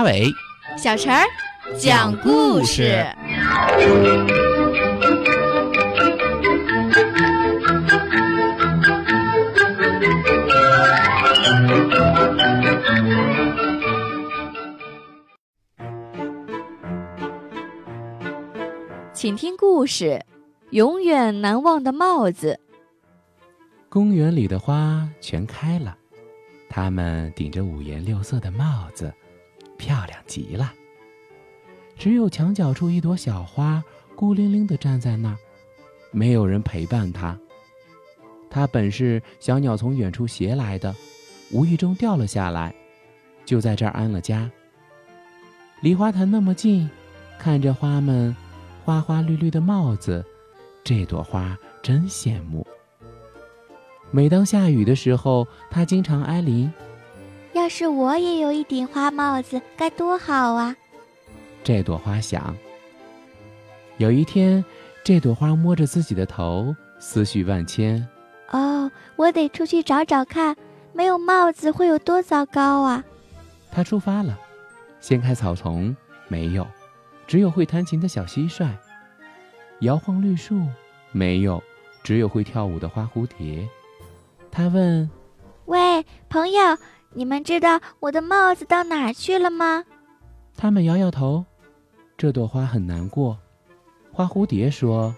马尾，小陈儿讲故事。请听故事《永远难忘的帽子》。公园里的花全开了，它们顶着五颜六色的帽子，漂亮极了。只有墙角处一朵小花孤零零地站在那儿，没有人陪伴它。它本是小鸟从远处携来的，无意中掉了下来，就在这儿安了家。离花坛那么近，看着花们。花花绿绿的帽子，这朵花真羡慕。每当下雨的时候，它经常挨淋。要是我也有一顶花帽子，该多好啊！这朵花想。有一天，这朵花摸着自己的头，思绪万千。哦，我得出去找找看，没有帽子会有多糟糕啊！他出发了，掀开草丛，没有。只有会弹琴的小蟋蟀，摇晃绿树，没有；只有会跳舞的花蝴蝶。他问：“喂，朋友，你们知道我的帽子到哪儿去了吗？”他们摇摇头。这朵花很难过。花蝴蝶说：“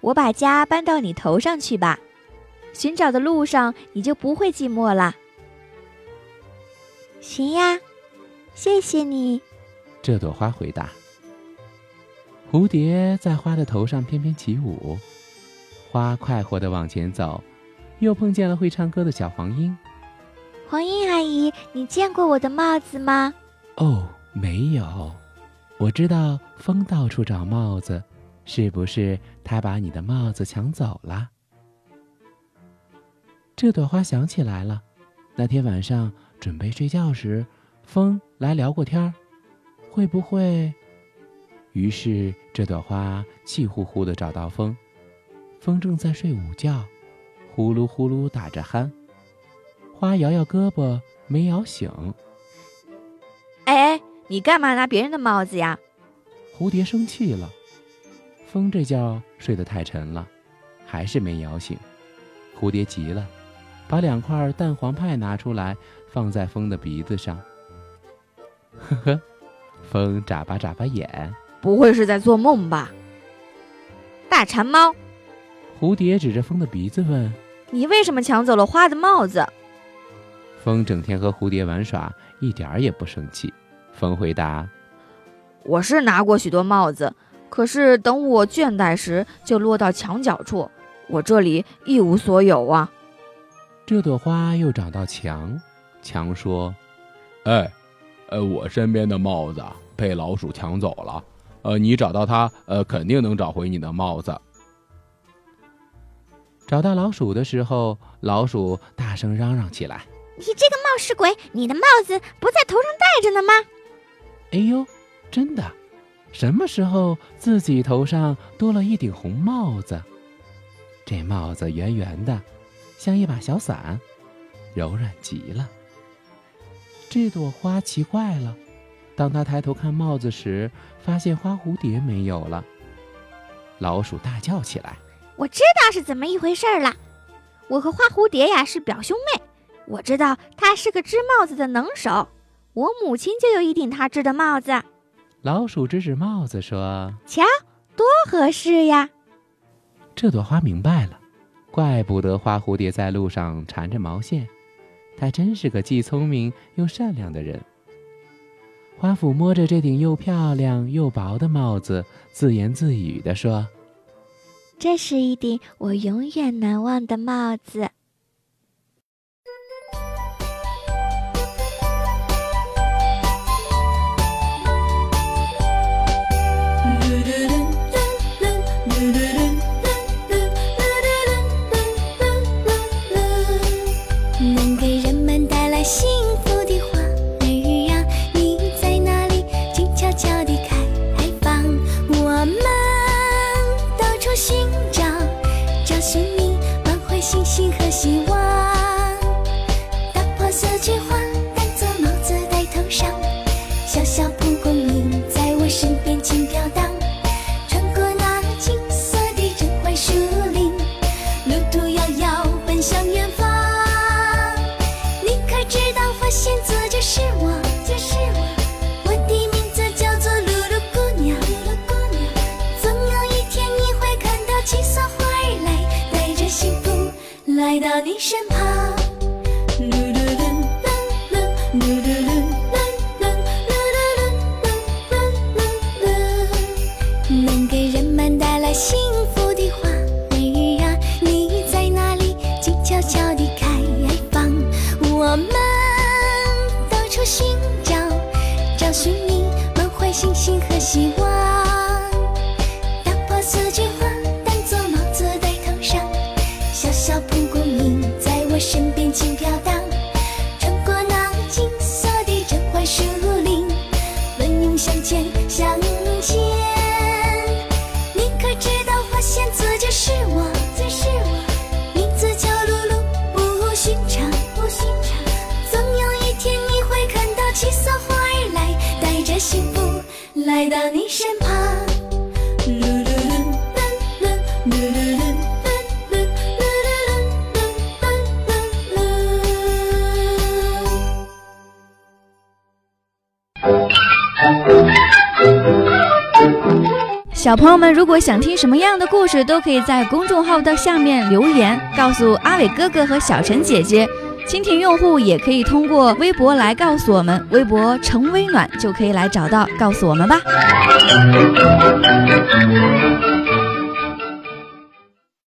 我把家搬到你头上去吧，寻找的路上你就不会寂寞了。”行呀，谢谢你。这朵花回答。蝴蝶在花的头上翩翩起舞，花快活地往前走，又碰见了会唱歌的小黄莺。黄莺阿姨，你见过我的帽子吗？哦，没有。我知道风到处找帽子，是不是他把你的帽子抢走了？这朵花想起来了，那天晚上准备睡觉时，风来聊过天儿，会不会？于是，这朵花气呼呼地找到风，风正在睡午觉，呼噜呼噜打着鼾。花摇摇胳膊，没摇醒。哎哎，你干嘛拿别人的帽子呀？蝴蝶生气了。风这觉睡得太沉了，还是没摇醒。蝴蝶急了，把两块蛋黄派拿出来，放在风的鼻子上。呵呵，风眨巴眨巴眼。不会是在做梦吧？大馋猫，蝴蝶指着风的鼻子问：“你为什么抢走了花的帽子？”风整天和蝴蝶玩耍，一点儿也不生气。风回答：“我是拿过许多帽子，可是等我倦怠时，就落到墙角处，我这里一无所有啊。”这朵花又长到墙，墙说：“哎，呃，我身边的帽子被老鼠抢走了。”呃，你找到它，呃，肯定能找回你的帽子。找到老鼠的时候，老鼠大声嚷嚷起来：“你这个冒失鬼，你的帽子不在头上戴着呢吗？”哎呦，真的！什么时候自己头上多了一顶红帽子？这帽子圆圆的，像一把小伞，柔软极了。这朵花奇怪了。当他抬头看帽子时，发现花蝴蝶没有了。老鼠大叫起来：“我知道是怎么一回事了！我和花蝴蝶呀是表兄妹。我知道他是个织帽子的能手，我母亲就有一顶他织的帽子。”老鼠指指帽子说：“瞧，多合适呀！”这朵花明白了，怪不得花蝴蝶在路上缠着毛线，它真是个既聪明又善良的人。花抚摸着这顶又漂亮又薄的帽子，自言自语地说：“这是一顶我永远难忘的帽子。”心里幸福的花儿呀你在哪里静悄悄的开放我们到处寻找找寻你满怀信心和希望。来到你身旁。小朋友们如果想听什么样的故事，都可以在公众号的下面留言，告诉阿伟哥哥和小陈姐姐。蜻蜓用户也可以通过微博来告诉我们，微博“成微暖”就可以来找到，告诉我们吧。